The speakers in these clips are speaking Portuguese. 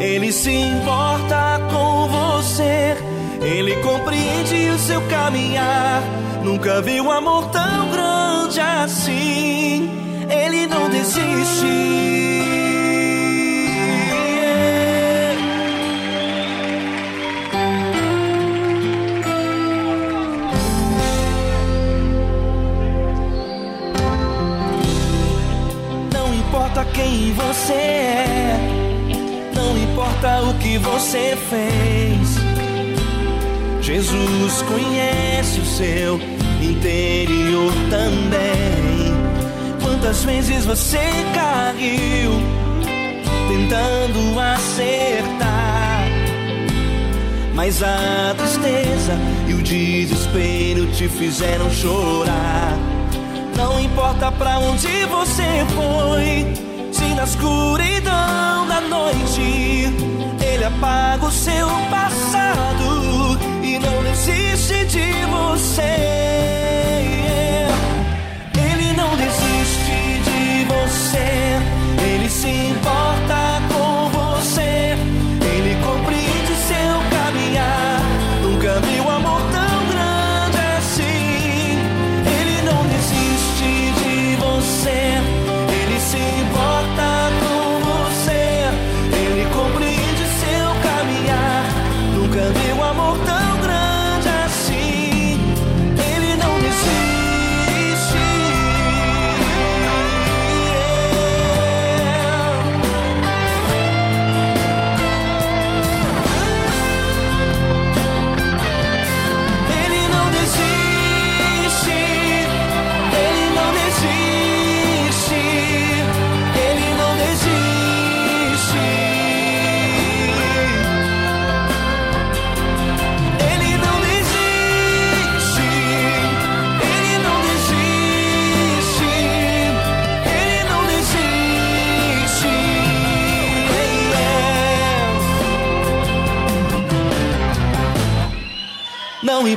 Ele se importa com você. Ele compreende o seu caminhar. Nunca vi um amor tão grande assim. Ele não desiste. quem você é, não importa o que você fez. Jesus conhece o seu interior também. Quantas vezes você caiu tentando acertar? Mas a tristeza e o desespero te fizeram chorar. Não importa pra onde você foi se na escuridão da noite ele apaga o seu passado e não desiste de você. Ele não desiste de você, ele se importa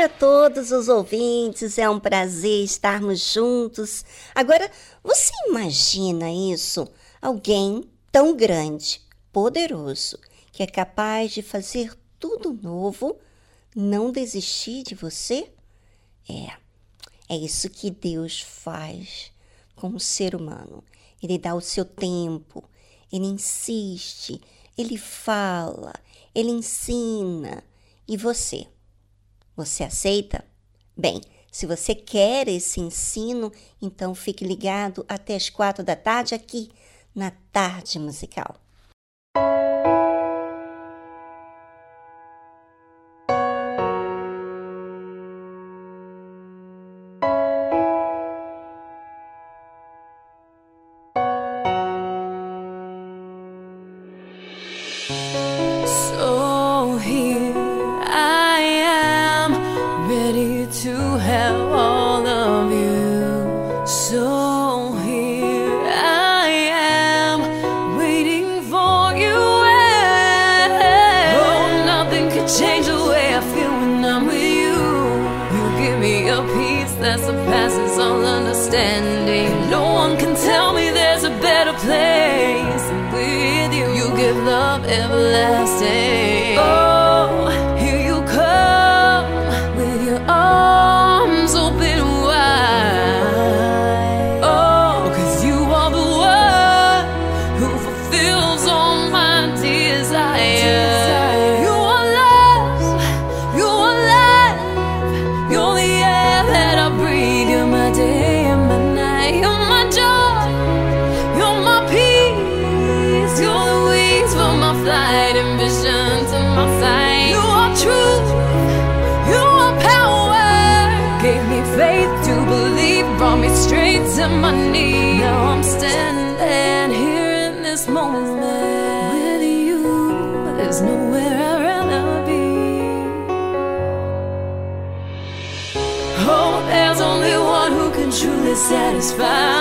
A todos os ouvintes. É um prazer estarmos juntos. Agora, você imagina isso? Alguém tão grande, poderoso, que é capaz de fazer tudo novo, não desistir de você? É, é isso que Deus faz com o ser humano. Ele dá o seu tempo, ele insiste, ele fala, ele ensina. E você? Você aceita? Bem, se você quer esse ensino, então fique ligado até as quatro da tarde aqui na Tarde Musical. satisfied.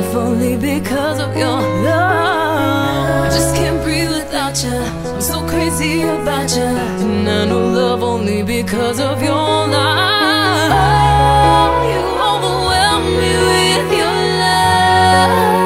life only because of your love. I just can't breathe without you. I'm so crazy about you. And I know love only because of your love. Oh, you overwhelm me with your love.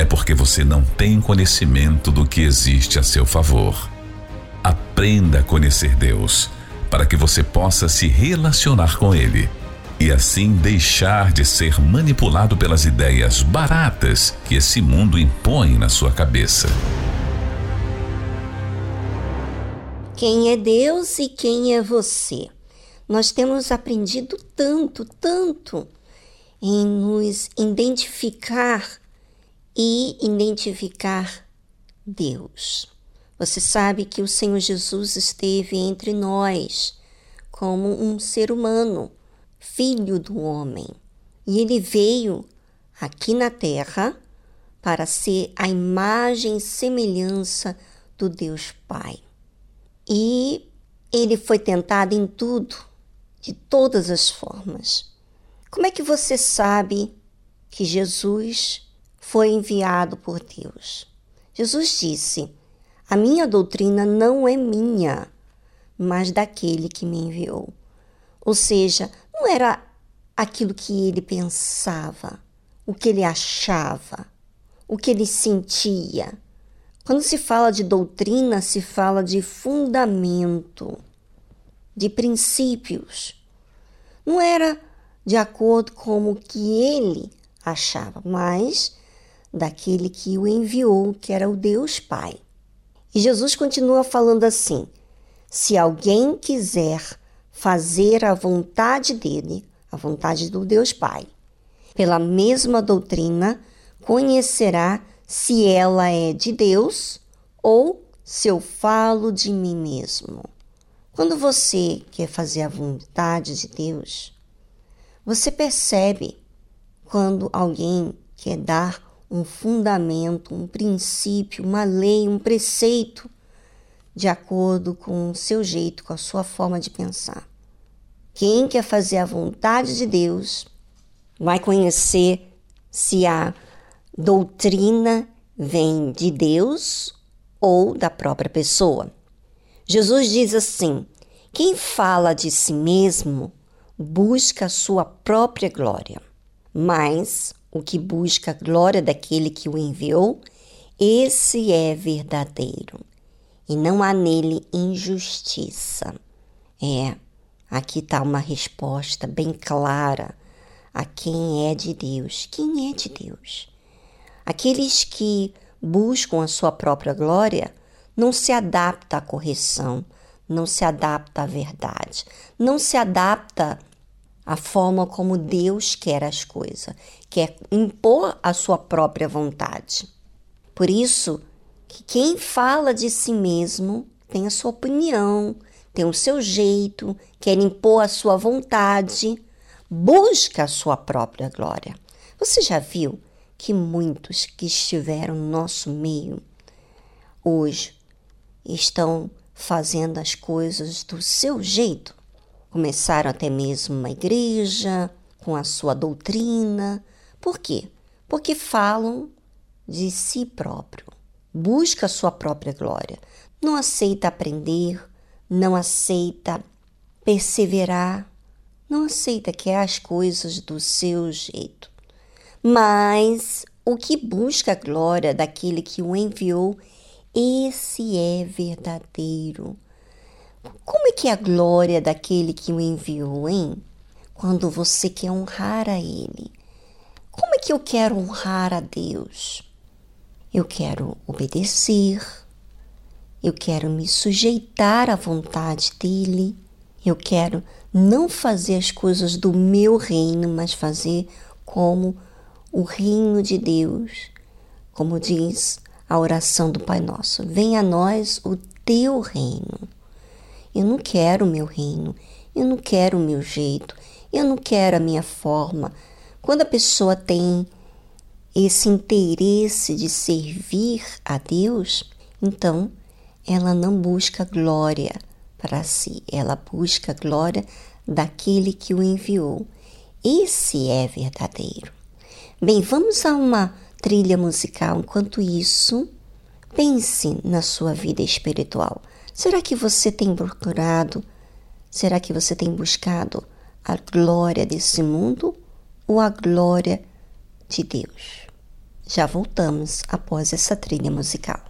é porque você não tem conhecimento do que existe a seu favor. Aprenda a conhecer Deus, para que você possa se relacionar com Ele e assim deixar de ser manipulado pelas ideias baratas que esse mundo impõe na sua cabeça. Quem é Deus e quem é você? Nós temos aprendido tanto, tanto em nos identificar e identificar Deus. Você sabe que o Senhor Jesus esteve entre nós como um ser humano, filho do homem, e ele veio aqui na terra para ser a imagem e semelhança do Deus Pai. E ele foi tentado em tudo, de todas as formas. Como é que você sabe que Jesus foi enviado por Deus? Jesus disse: A minha doutrina não é minha, mas daquele que me enviou. Ou seja, não era aquilo que ele pensava, o que ele achava, o que ele sentia. Quando se fala de doutrina, se fala de fundamento de princípios. Não era de acordo com o que ele achava, mas daquele que o enviou, que era o Deus Pai. E Jesus continua falando assim: se alguém quiser fazer a vontade dele, a vontade do Deus Pai, pela mesma doutrina, conhecerá se ela é de Deus ou se eu falo de mim mesmo. Quando você quer fazer a vontade de Deus, você percebe quando alguém quer dar um fundamento, um princípio, uma lei, um preceito de acordo com o seu jeito, com a sua forma de pensar. Quem quer fazer a vontade de Deus vai conhecer se a doutrina vem de Deus ou da própria pessoa. Jesus diz assim: quem fala de si mesmo busca a sua própria glória, mas o que busca a glória daquele que o enviou, esse é verdadeiro, e não há nele injustiça. É, aqui está uma resposta bem clara a quem é de Deus. Quem é de Deus? Aqueles que buscam a sua própria glória não se adapta à correção, não se adapta à verdade, não se adapta à forma como Deus quer as coisas, quer impor a sua própria vontade. Por isso, que quem fala de si mesmo tem a sua opinião, tem o seu jeito, quer impor a sua vontade, busca a sua própria glória. Você já viu que muitos que estiveram no nosso meio hoje estão fazendo as coisas do seu jeito. Começaram até mesmo uma igreja com a sua doutrina. Por quê? Porque falam de si próprio. Busca a sua própria glória. Não aceita aprender, não aceita perseverar, não aceita que as coisas do seu jeito. Mas o que busca a glória daquele que o enviou esse é verdadeiro. Como é que é a glória daquele que o enviou, hein? Quando você quer honrar a Ele. Como é que eu quero honrar a Deus? Eu quero obedecer, eu quero me sujeitar à vontade dEle, eu quero não fazer as coisas do meu reino, mas fazer como o reino de Deus, como diz a oração do Pai Nosso. Venha a nós o teu reino. Eu não quero o meu reino, eu não quero o meu jeito, eu não quero a minha forma. Quando a pessoa tem esse interesse de servir a Deus, então ela não busca glória para si, ela busca glória daquele que o enviou. Esse é verdadeiro. Bem, vamos a uma trilha musical. Enquanto isso, pense na sua vida espiritual. Será que você tem procurado? Será que você tem buscado a glória desse mundo ou a glória de Deus? Já voltamos após essa trilha musical.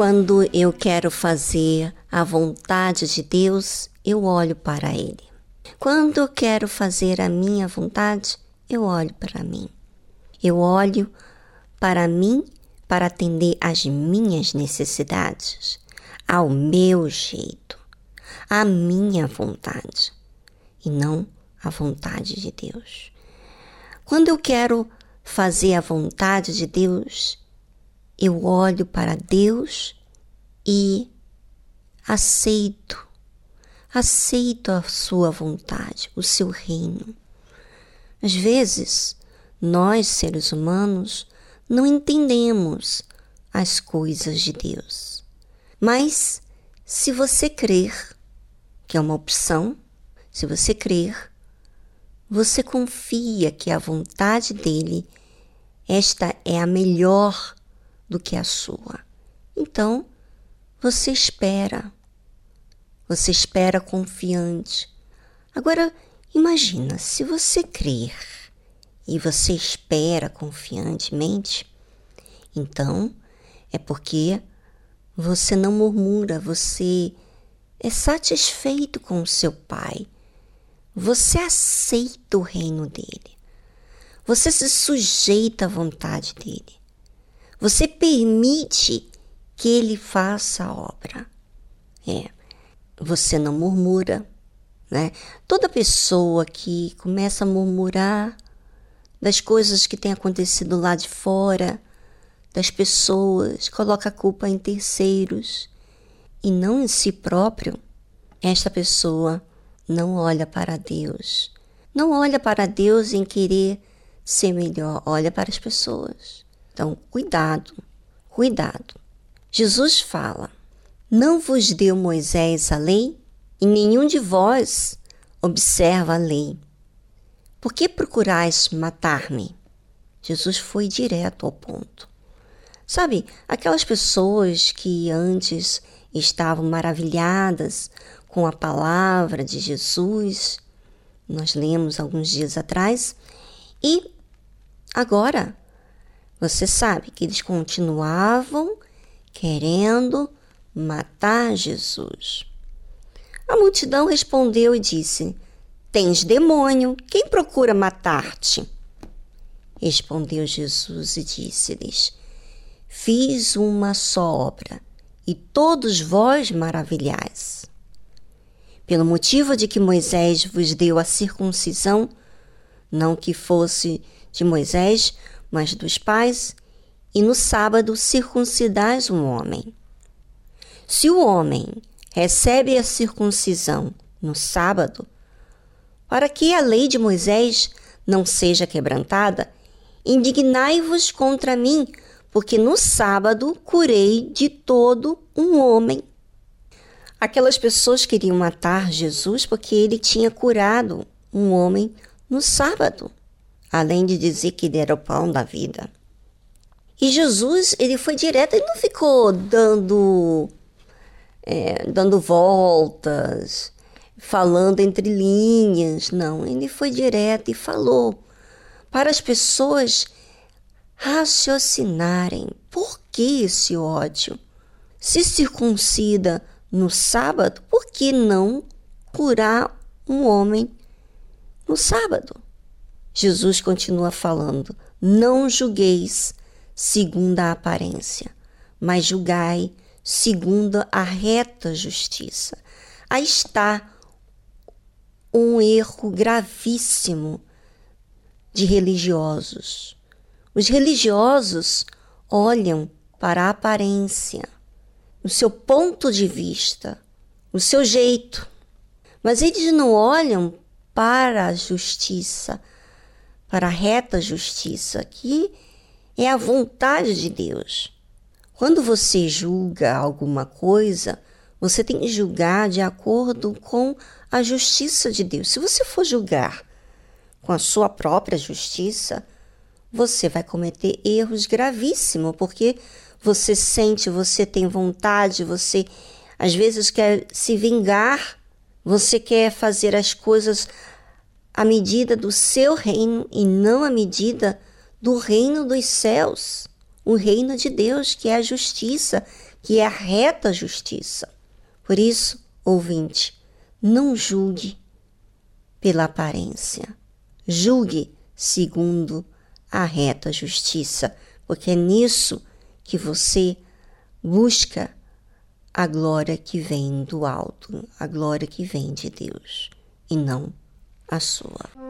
Quando eu quero fazer a vontade de Deus, eu olho para Ele. Quando eu quero fazer a minha vontade, eu olho para mim. Eu olho para mim para atender às minhas necessidades, ao meu jeito, à minha vontade, e não à vontade de Deus. Quando eu quero fazer a vontade de Deus, eu olho para Deus e aceito, aceito a sua vontade, o seu reino. Às vezes, nós, seres humanos, não entendemos as coisas de Deus. Mas, se você crer, que é uma opção, se você crer, você confia que a vontade dele, esta é a melhor do que a sua. Então, você espera. Você espera confiante. Agora, imagina, se você crer e você espera confiantemente, então é porque você não murmura, você é satisfeito com o seu Pai. Você aceita o reino dele. Você se sujeita à vontade dele. Você permite que ele faça a obra. É, você não murmura, né? Toda pessoa que começa a murmurar das coisas que têm acontecido lá de fora, das pessoas, coloca a culpa em terceiros e não em si próprio, esta pessoa não olha para Deus. Não olha para Deus em querer ser melhor, olha para as pessoas. Então, cuidado, Cuidado. Jesus fala: Não vos deu Moisés a lei? E nenhum de vós observa a lei. Por que procurais matar-me? Jesus foi direto ao ponto. Sabe, aquelas pessoas que antes estavam maravilhadas com a palavra de Jesus, nós lemos alguns dias atrás, e agora você sabe que eles continuavam querendo matar Jesus. A multidão respondeu e disse: Tens demônio, quem procura matar-te? Respondeu Jesus e disse-lhes: Fiz uma só obra, e todos vós maravilhais. Pelo motivo de que Moisés vos deu a circuncisão, não que fosse de Moisés, mas dos pais, e no sábado circuncidais um homem. Se o homem recebe a circuncisão no sábado, para que a lei de Moisés não seja quebrantada, indignai-vos contra mim, porque no sábado curei de todo um homem. Aquelas pessoas queriam matar Jesus porque ele tinha curado um homem no sábado além de dizer que ele era o pão da vida. E Jesus, ele foi direto, ele não ficou dando, é, dando voltas, falando entre linhas, não. Ele foi direto e falou para as pessoas raciocinarem por que esse ódio. Se circuncida no sábado, por que não curar um homem no sábado? Jesus continua falando: Não julgueis segundo a aparência, mas julgai segundo a reta justiça. Aí está um erro gravíssimo de religiosos. Os religiosos olham para a aparência, o seu ponto de vista, o seu jeito, mas eles não olham para a justiça, para a reta justiça, que é a vontade de Deus. Quando você julga alguma coisa, você tem que julgar de acordo com a justiça de Deus. Se você for julgar com a sua própria justiça, você vai cometer erros gravíssimos, porque você sente, você tem vontade, você às vezes quer se vingar, você quer fazer as coisas a medida do seu reino e não a medida do reino dos céus, o reino de Deus, que é a justiça, que é a reta justiça. Por isso, ouvinte, não julgue pela aparência, julgue segundo a reta justiça, porque é nisso que você busca a glória que vem do alto, a glória que vem de Deus, e não a sua.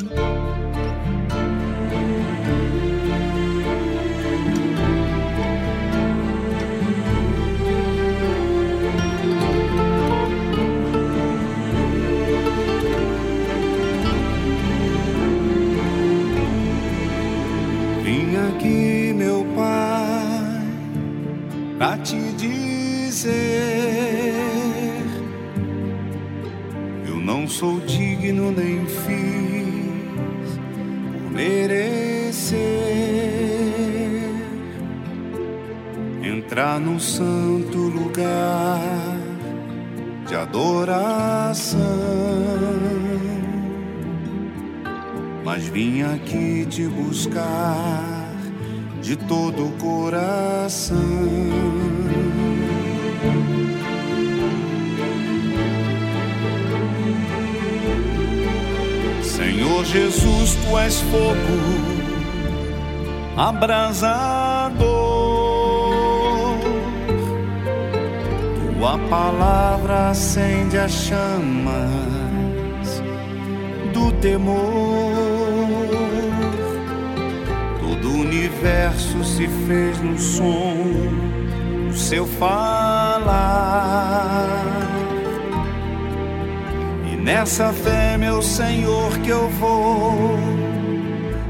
Nessa fé, meu Senhor, que eu vou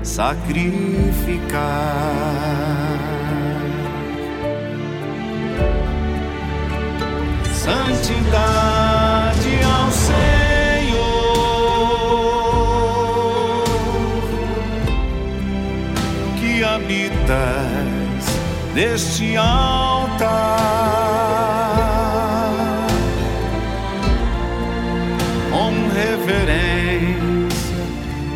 sacrificar. Santidade ao Senhor. habitas neste altar.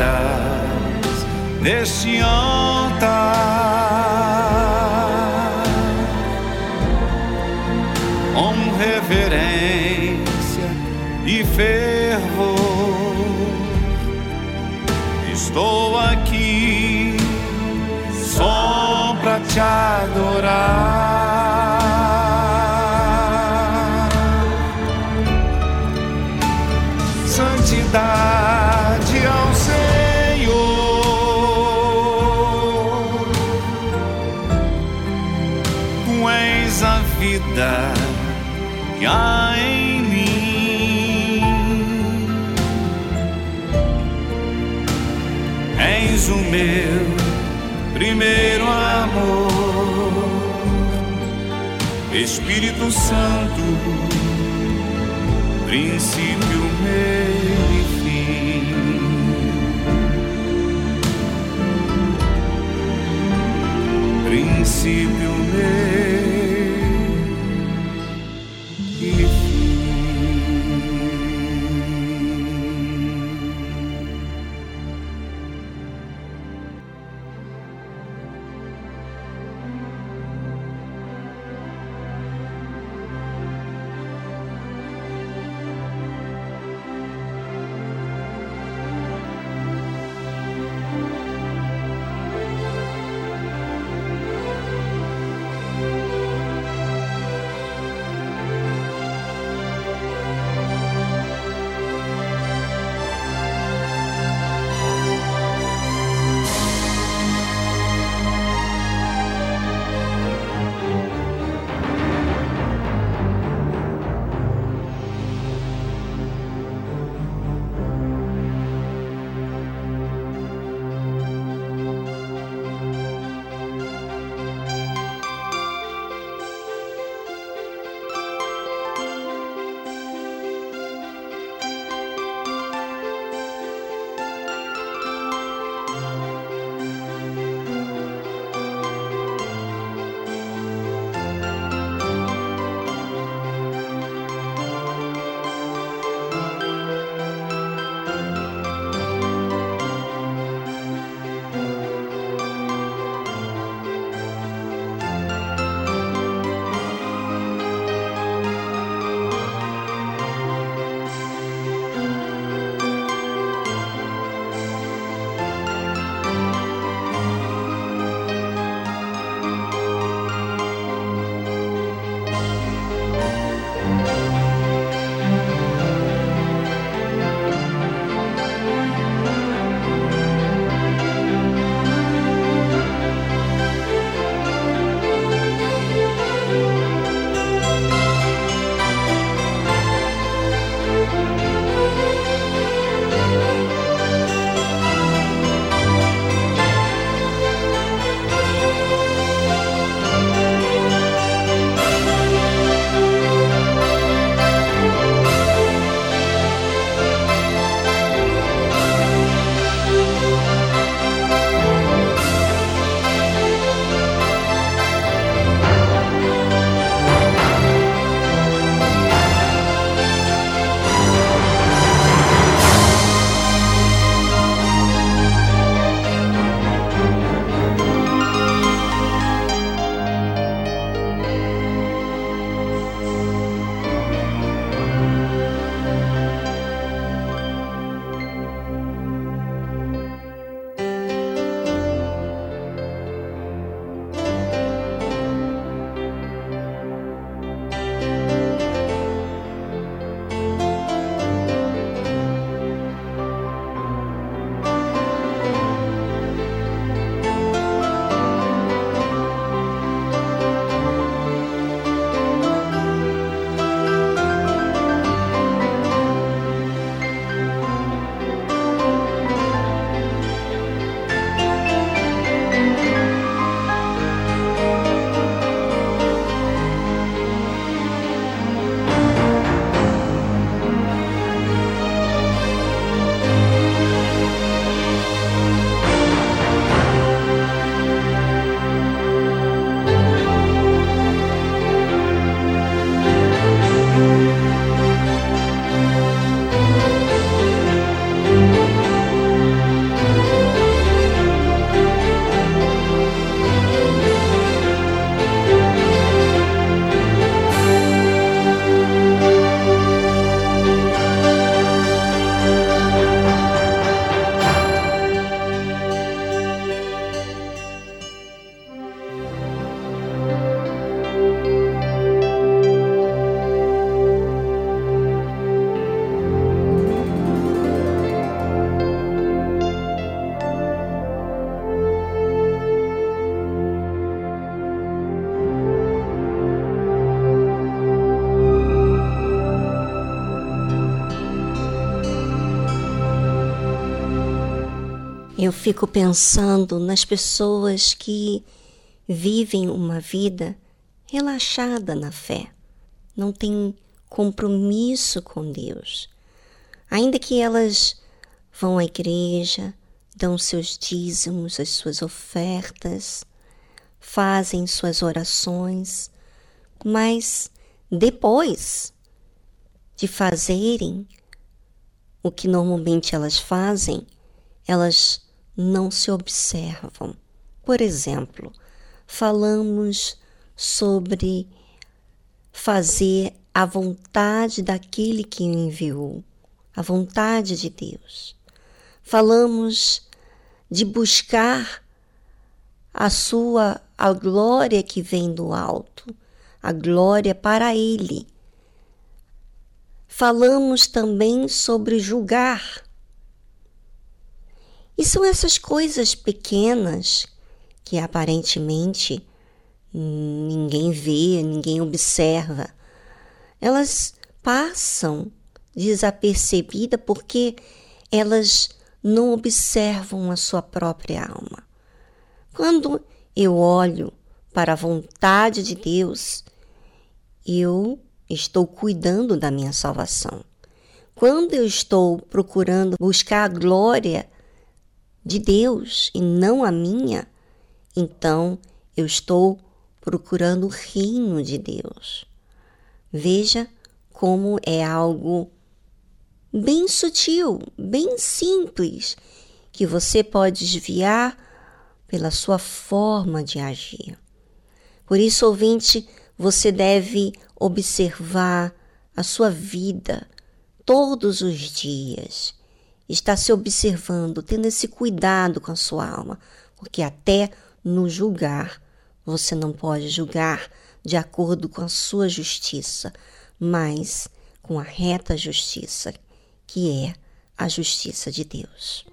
Habitas neste altar. Com reverência e fervor, estou aqui só para te adorar. Que há em mim. És o meu primeiro amor, Espírito Santo, princípio meu. princípio, meio Eu fico pensando nas pessoas que vivem uma vida relaxada na fé, não têm compromisso com Deus. Ainda que elas vão à igreja, dão seus dízimos, as suas ofertas, fazem suas orações, mas depois de fazerem o que normalmente elas fazem, elas não se observam. Por exemplo, falamos sobre fazer a vontade daquele que o enviou, a vontade de Deus. Falamos de buscar a sua a glória que vem do alto, a glória para ele. Falamos também sobre julgar e são essas coisas pequenas que aparentemente ninguém vê, ninguém observa. Elas passam desapercebidas porque elas não observam a sua própria alma. Quando eu olho para a vontade de Deus, eu estou cuidando da minha salvação. Quando eu estou procurando buscar a glória de Deus e não a minha, então eu estou procurando o reino de Deus. Veja como é algo bem sutil, bem simples, que você pode desviar pela sua forma de agir. Por isso, ouvinte, você deve observar a sua vida todos os dias está se observando, tendo esse cuidado com a sua alma, porque até no julgar, você não pode julgar de acordo com a sua justiça, mas com a reta justiça, que é a justiça de Deus.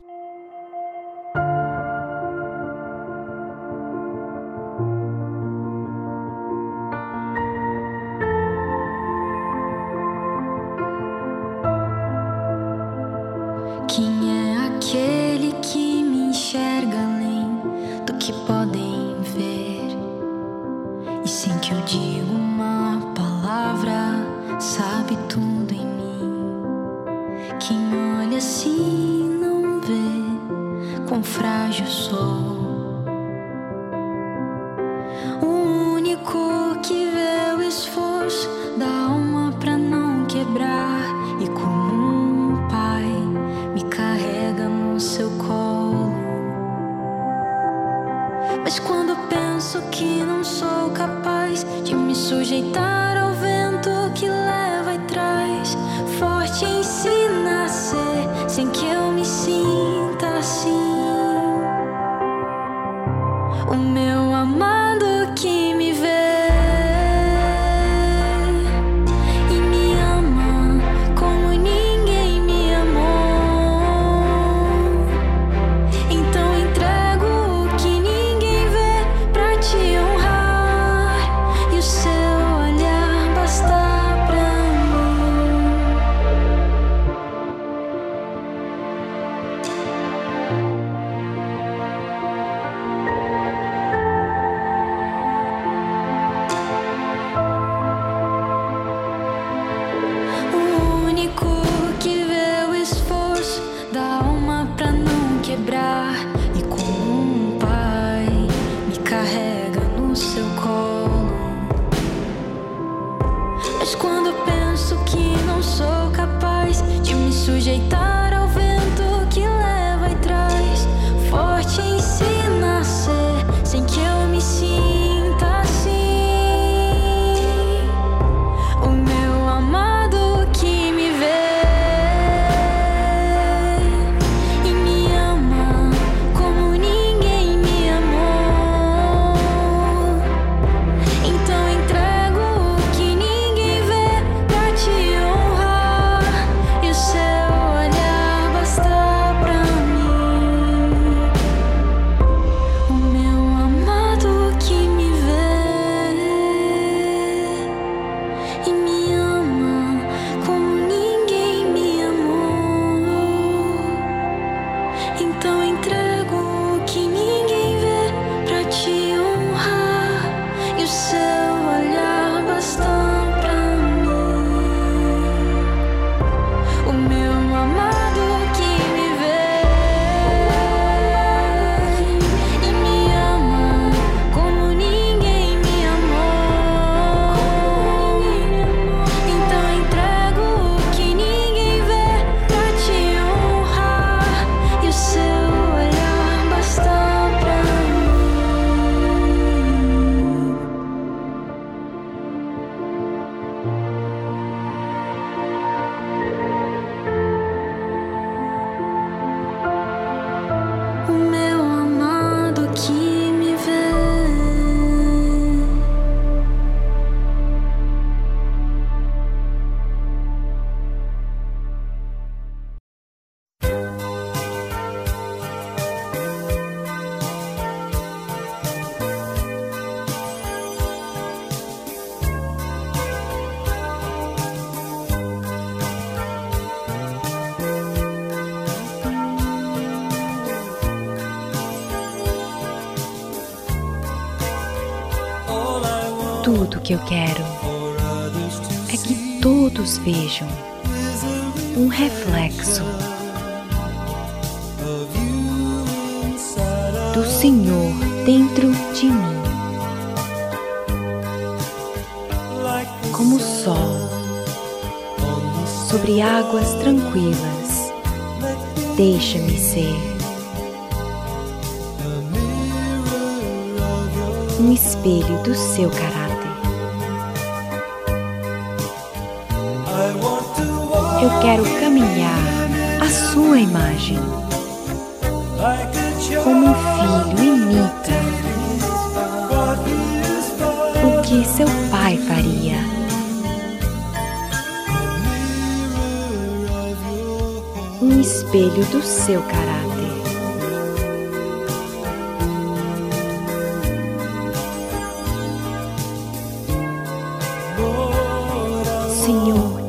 Tudo que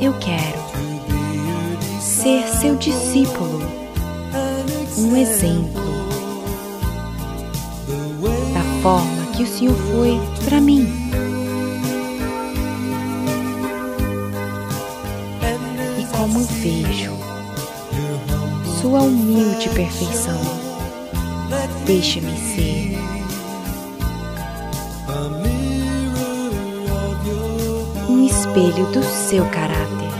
eu quero ser seu discípulo, um exemplo da forma que o Senhor foi para mim. E como vejo sua humilde perfeição, deixe-me ser. Espelho do seu caráter.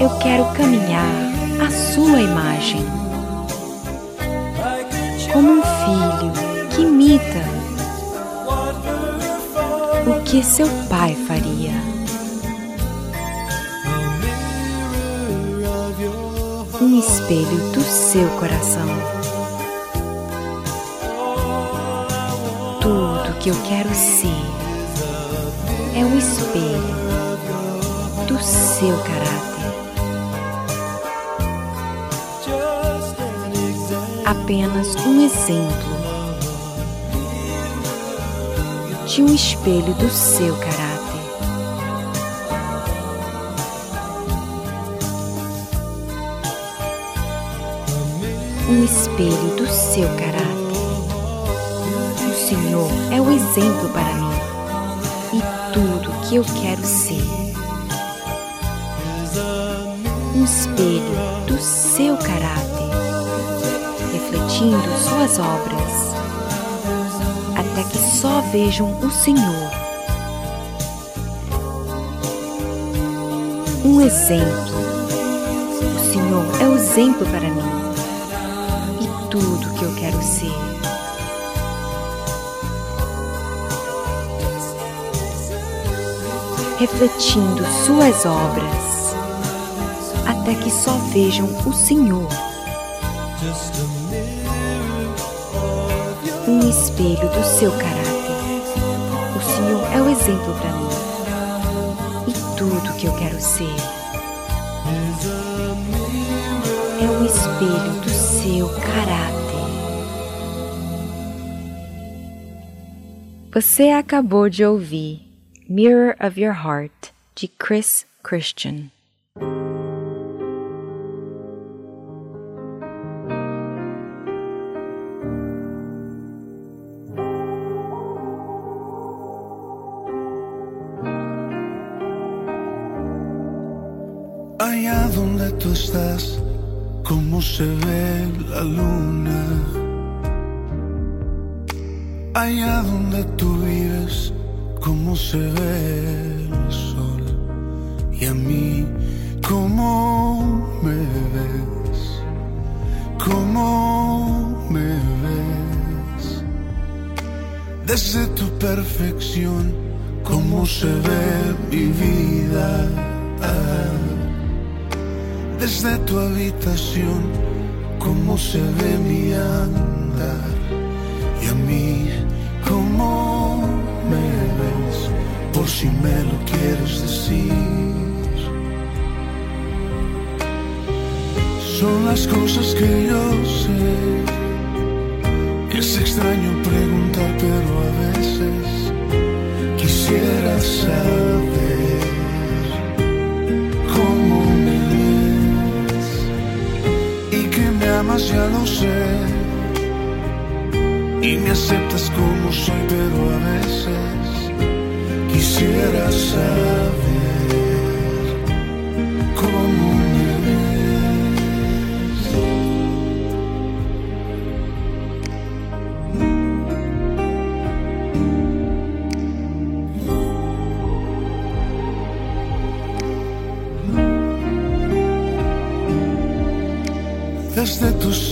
Eu quero caminhar à sua imagem, como um filho que imita o que seu pai faria. Um espelho do seu coração. Que eu quero ser é o espelho do seu caráter. apenas um exemplo de um espelho do seu caráter. Um espelho do seu caráter. Exemplo para mim e tudo que eu quero ser. Um espelho do seu caráter refletindo suas obras, até que só vejam o Senhor. Um exemplo. O Senhor é o exemplo para mim Refletindo suas obras, até que só vejam o Senhor. um espelho do seu caráter. O Senhor é o exemplo para mim e tudo que eu quero ser. É um espelho do seu caráter. Você acabou de ouvir Mirror of Your Heart de Chris Christian. Cómo me ves, cómo me ves. Desde tu perfección, cómo se ve mi vida desde tu habitación, cómo se ve mi andar y a mí, cómo me ves, por si me lo quieres decir. Son las cosas que yo sé. Es extraño preguntar, pero a veces quisiera saber cómo amas ya lo sé y me aceptas como soy, pero a veces quisiera saber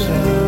yourself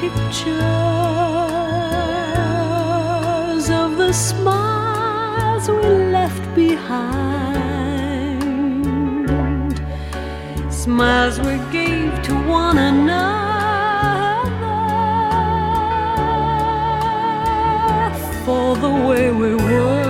pictures of the smiles we left behind, smiles we gave to one another for the way we were.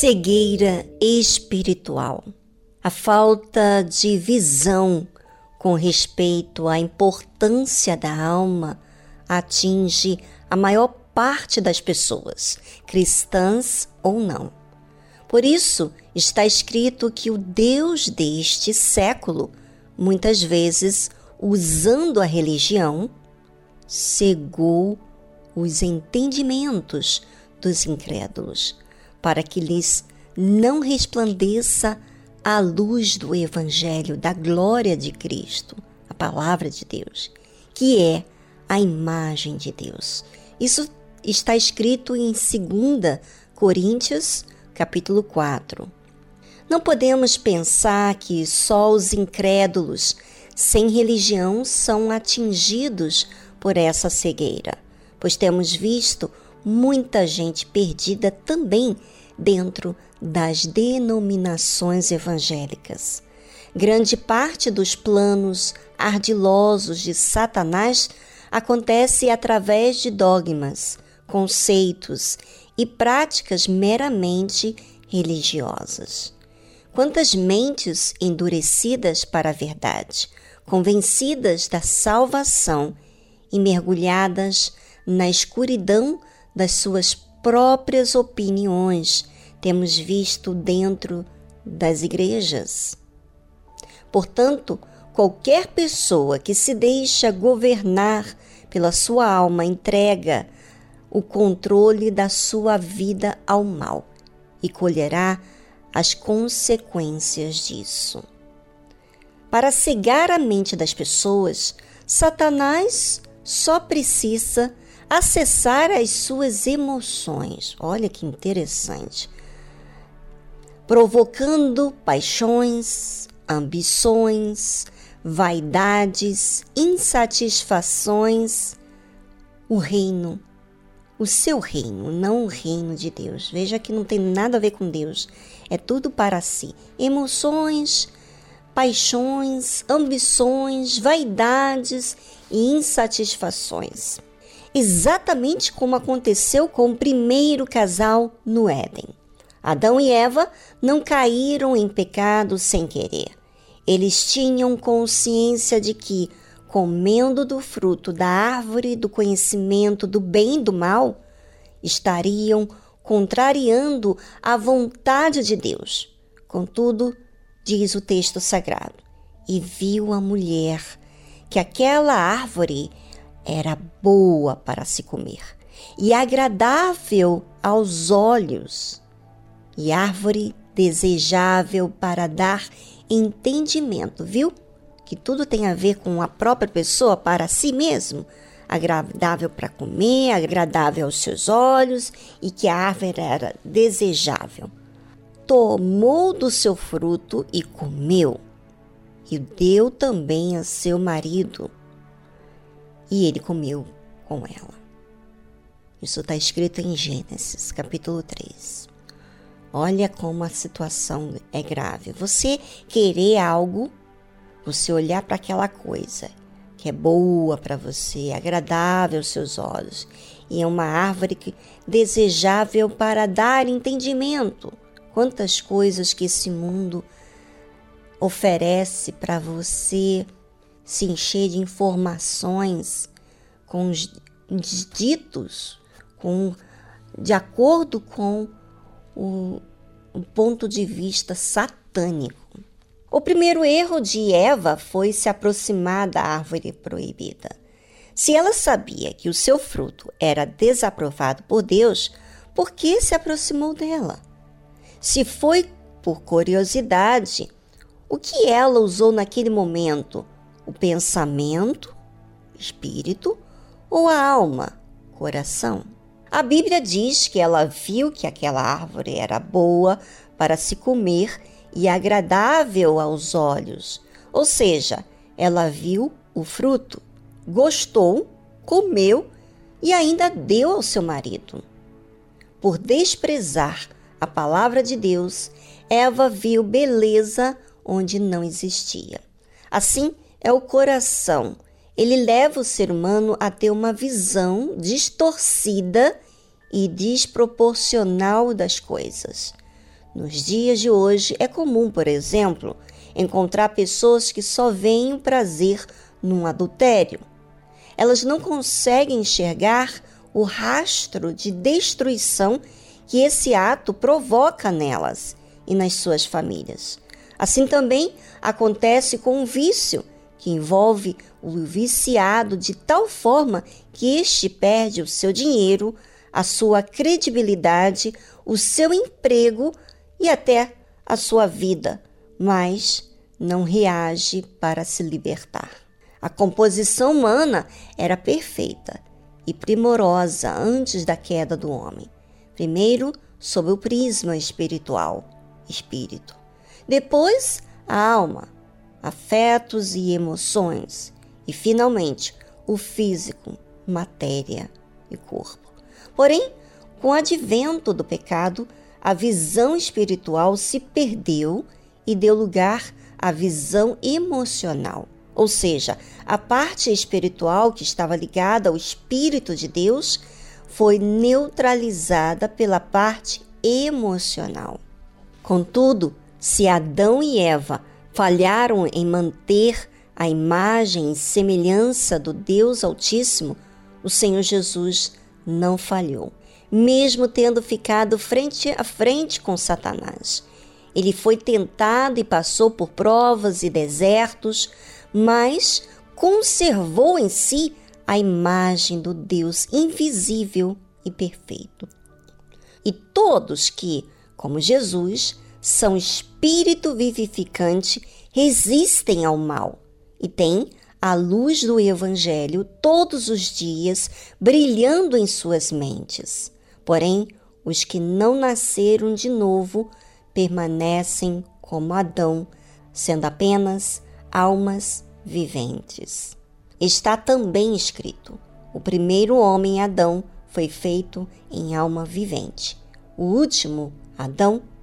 Cegueira espiritual. A falta de visão com respeito à importância da alma atinge a maior parte das pessoas, cristãs ou não. Por isso, está escrito que o Deus deste século, muitas vezes usando a religião, cegou os entendimentos dos incrédulos para que lhes não resplandeça a luz do Evangelho, da glória de Cristo, a palavra de Deus, que é a imagem de Deus. Isso está escrito em 2 Coríntios, capítulo 4. Não podemos pensar que só os incrédulos sem religião são atingidos por essa cegueira, pois temos visto muita gente perdida também dentro das denominações evangélicas. Grande parte dos planos ardilosos de Satanás acontece através de dogmas, conceitos e práticas meramente religiosas. Quantas mentes endurecidas para a verdade, convencidas da salvação e mergulhadas na escuridão das suas próprias opiniões temos visto dentro das igrejas. Portanto, qualquer pessoa que se deixa governar pela sua alma entrega o controle da sua vida ao mal e colherá as consequências disso. Para cegar a mente das pessoas, Satanás só precisa acessar as suas emoções. Olha que interessante. Provocando paixões, ambições, vaidades, insatisfações, o reino, o seu reino, não o reino de Deus. Veja que não tem nada a ver com Deus, é tudo para si. Emoções, paixões, ambições, vaidades e insatisfações exatamente como aconteceu com o primeiro casal no Éden. Adão e Eva não caíram em pecado sem querer. Eles tinham consciência de que, comendo do fruto da árvore do conhecimento do bem e do mal, estariam contrariando a vontade de Deus. Contudo, diz o texto sagrado, e viu a mulher que aquela árvore era boa para se comer e agradável aos olhos, e árvore desejável para dar entendimento, viu? Que tudo tem a ver com a própria pessoa para si mesmo. Agradável para comer, agradável aos seus olhos, e que a árvore era desejável. Tomou do seu fruto e comeu, e deu também a seu marido e ele comeu com ela. Isso está escrito em Gênesis, capítulo 3. Olha como a situação é grave. Você querer algo, você olhar para aquela coisa que é boa para você, agradável aos seus olhos, e é uma árvore que, desejável para dar entendimento. Quantas coisas que esse mundo oferece para você se encher de informações com os ditos, com, de acordo com o, o ponto de vista satânico. O primeiro erro de Eva foi se aproximar da árvore proibida. Se ela sabia que o seu fruto era desaprovado por Deus, por que se aproximou dela? Se foi por curiosidade, o que ela usou naquele momento? O pensamento, espírito, ou a alma, coração. A Bíblia diz que ela viu que aquela árvore era boa para se comer e agradável aos olhos. Ou seja, ela viu o fruto, gostou, comeu e ainda deu ao seu marido. Por desprezar a palavra de Deus, Eva viu beleza onde não existia. Assim é o coração. Ele leva o ser humano a ter uma visão distorcida e desproporcional das coisas. Nos dias de hoje é comum, por exemplo, encontrar pessoas que só veem o prazer num adultério. Elas não conseguem enxergar o rastro de destruição que esse ato provoca nelas e nas suas famílias. Assim também acontece com o vício, que envolve o viciado de tal forma que este perde o seu dinheiro, a sua credibilidade, o seu emprego e até a sua vida, mas não reage para se libertar. A composição humana era perfeita e primorosa antes da queda do homem. Primeiro, sob o prisma espiritual, espírito. Depois, a alma, afetos e emoções. E, finalmente, o físico, matéria e corpo. Porém, com o advento do pecado, a visão espiritual se perdeu e deu lugar à visão emocional. Ou seja, a parte espiritual que estava ligada ao Espírito de Deus foi neutralizada pela parte emocional. Contudo, se Adão e Eva falharam em manter a imagem e semelhança do Deus Altíssimo, o Senhor Jesus não falhou, mesmo tendo ficado frente a frente com Satanás. Ele foi tentado e passou por provas e desertos, mas conservou em si a imagem do Deus invisível e perfeito. E todos que, como Jesus, são espírito vivificante, resistem ao mal e têm a luz do Evangelho todos os dias brilhando em suas mentes. Porém, os que não nasceram de novo permanecem como Adão, sendo apenas almas viventes. Está também escrito: o primeiro homem, Adão, foi feito em alma vivente. O último, Adão,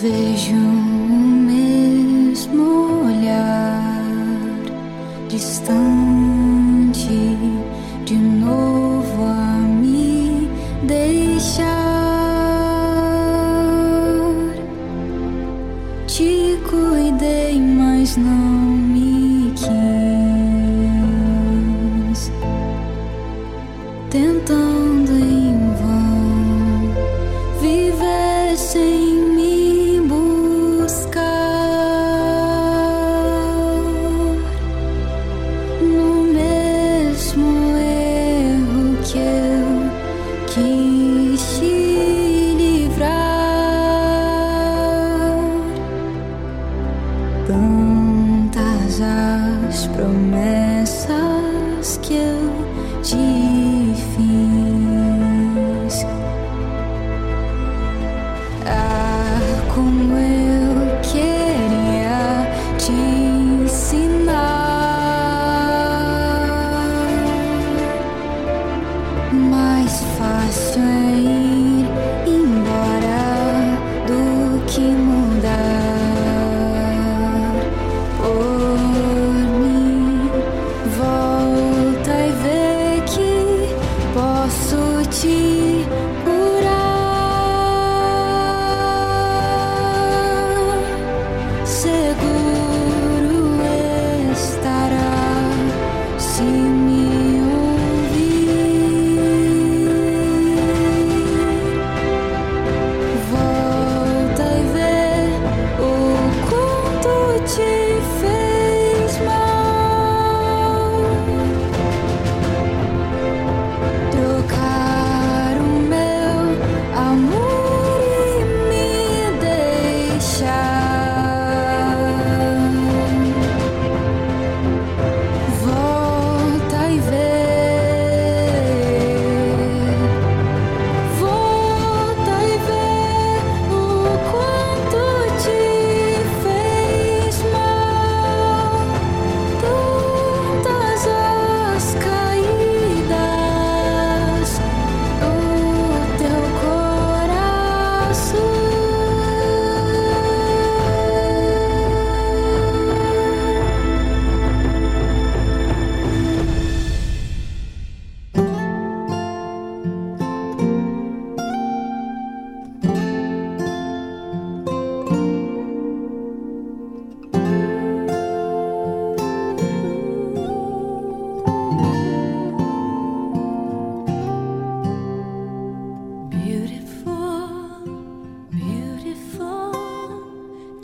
Vejo o mesmo olhar distante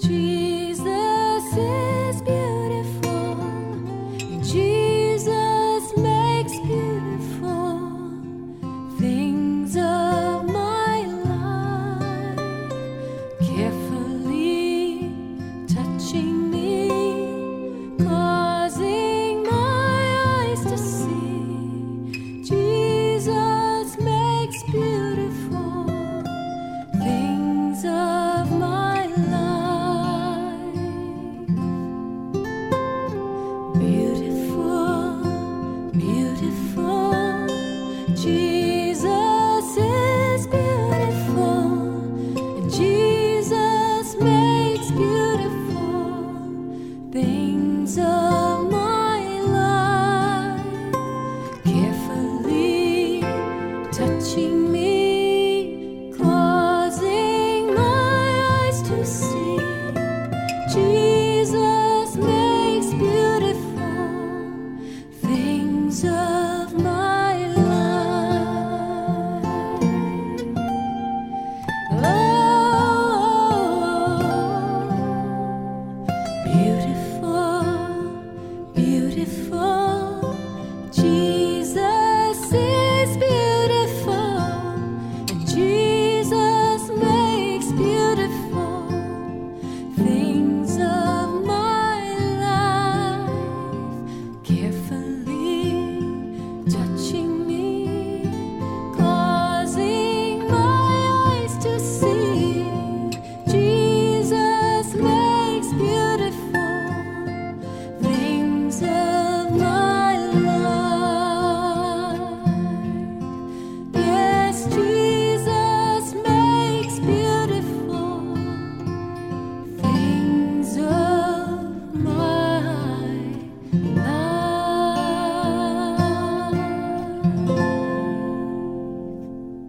Jesus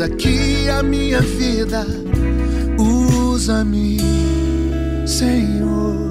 Eis aqui a minha vida, usa-me, Senhor.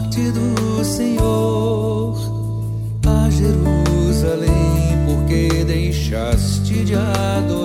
parte do Senhor a Jerusalém, porque deixaste de adorar.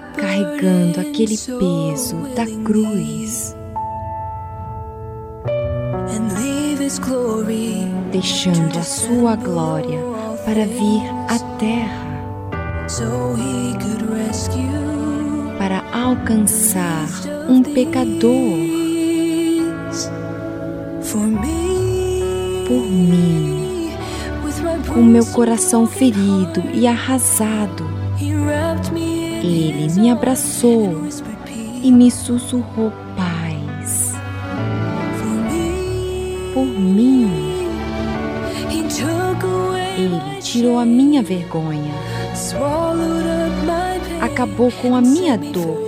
carregando aquele peso da cruz, deixando a sua glória para vir à terra, para alcançar um pecador. Por mim, com meu coração ferido e arrasado, ele me abraçou e me sussurrou paz. Por mim, ele tirou a minha vergonha, acabou com a minha dor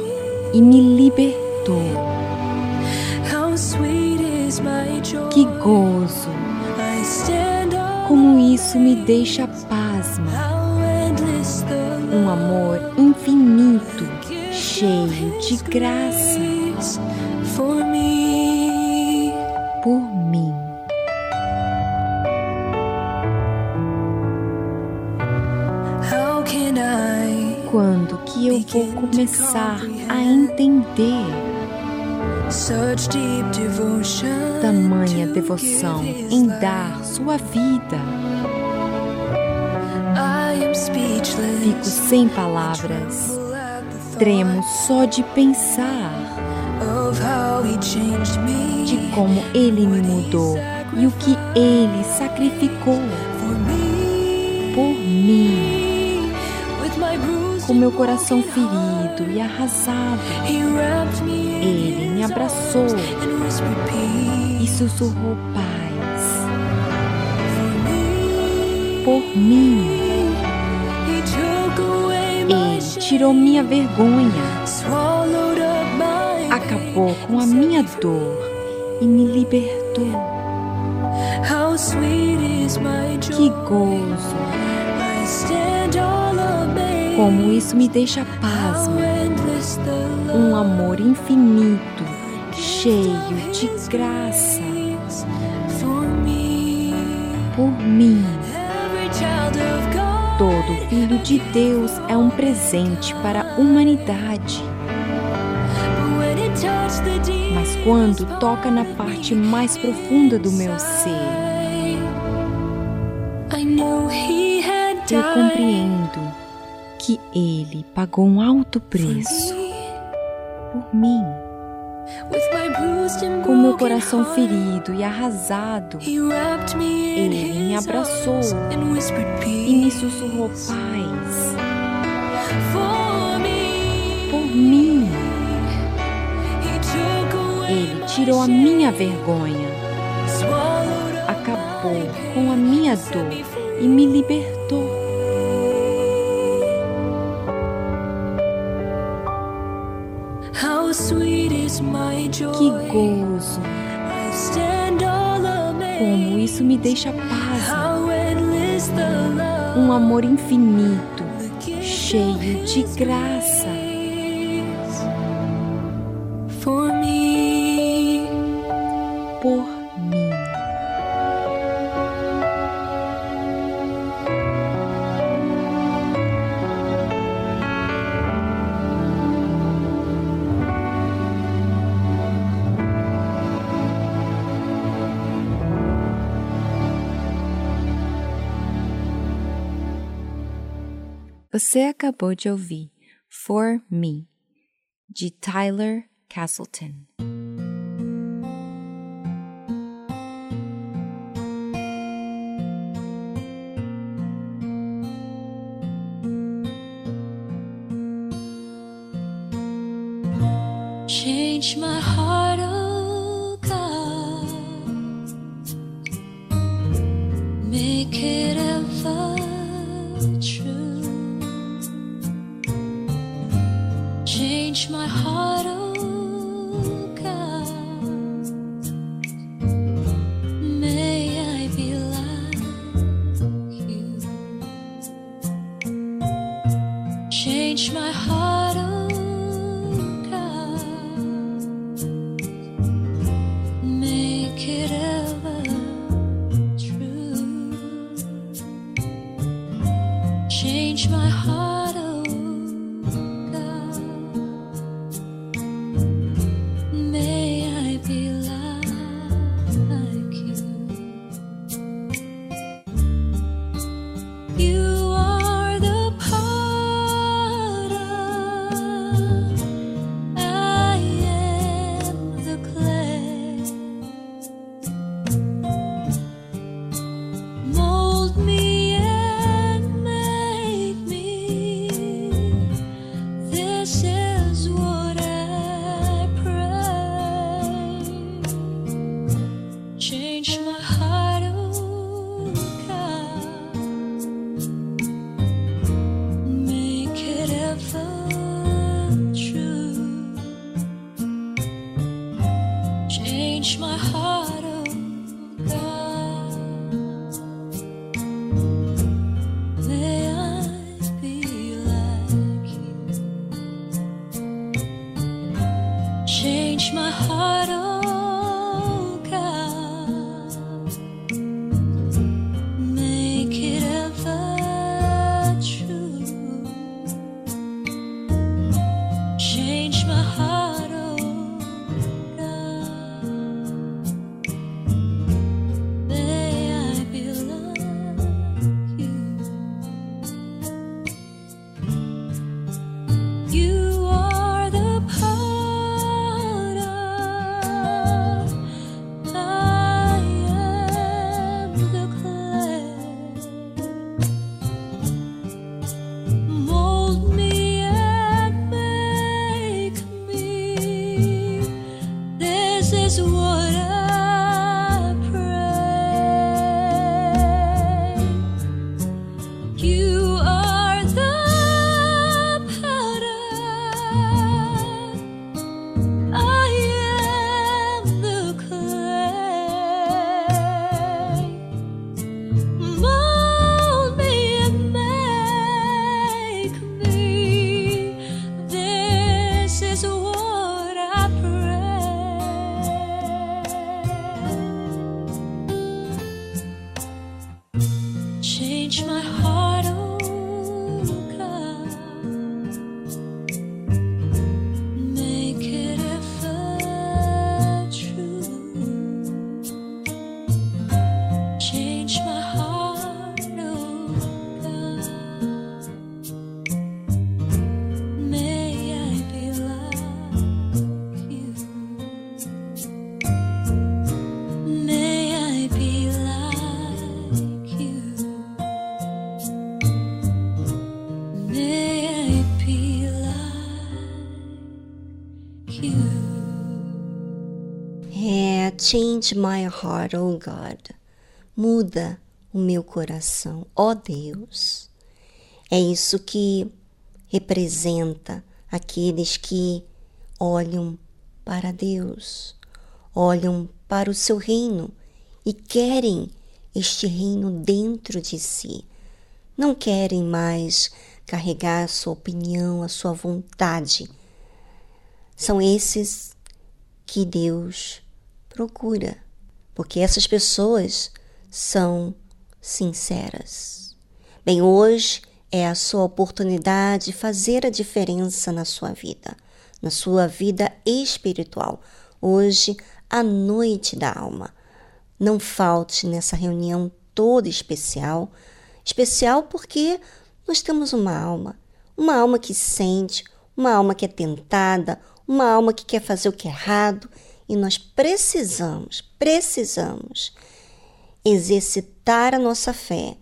e me libertou. Que gozo! Como isso me deixa infinito, cheio de graça. Por mim. Quando que eu vou começar a entender? Tamanha devoção em dar sua vida? Fico sem palavras, tremo só de pensar de como ele me mudou e o que ele sacrificou por mim. Com meu coração ferido e arrasado, ele me abraçou e sussurrou paz por mim. Tirou minha vergonha, acabou com a minha dor e me libertou. Que gozo! Como isso me deixa the Um amor infinito, cheio de graça. por mim. Filho de Deus é um presente para a humanidade. Mas quando toca na parte mais profunda do meu ser, eu compreendo que Ele pagou um alto preço por mim. Com meu coração ferido e arrasado, Ele abraçou e me sussurrou paz for me. por mim. Ele my tirou a shame, minha vergonha, acabou my com a minha dor e me libertou. How sweet is my joy. Que gozo! Como? Isso me deixa love Um amor infinito, cheio de graça Você acabou de ouvir For Me, de Tyler Castleton. Change my heart, oh God. Muda o meu coração, ó Deus. É isso que representa aqueles que olham para Deus, olham para o seu reino e querem este reino dentro de si. Não querem mais carregar a sua opinião, a sua vontade. São esses que Deus procura, porque essas pessoas são sinceras. Bem, hoje é a sua oportunidade de fazer a diferença na sua vida, na sua vida espiritual. Hoje, a noite da alma. Não falte nessa reunião toda especial, especial porque nós temos uma alma, uma alma que sente, uma alma que é tentada, uma alma que quer fazer o que é errado e nós precisamos, precisamos exercitar a nossa fé,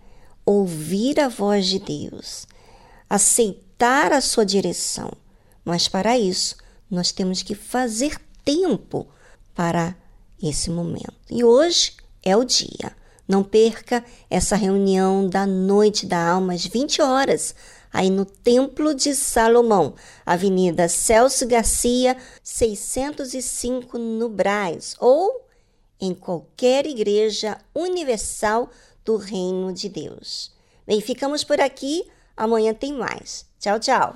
ouvir a voz de Deus, aceitar a sua direção. Mas para isso, nós temos que fazer tempo para esse momento. E hoje é o dia. Não perca essa reunião da Noite da Alma às 20 horas, aí no Templo de Salomão, Avenida Celso Garcia, 605 no Brás, ou em qualquer igreja universal do Reino de Deus. Bem, ficamos por aqui. Amanhã tem mais. Tchau, tchau.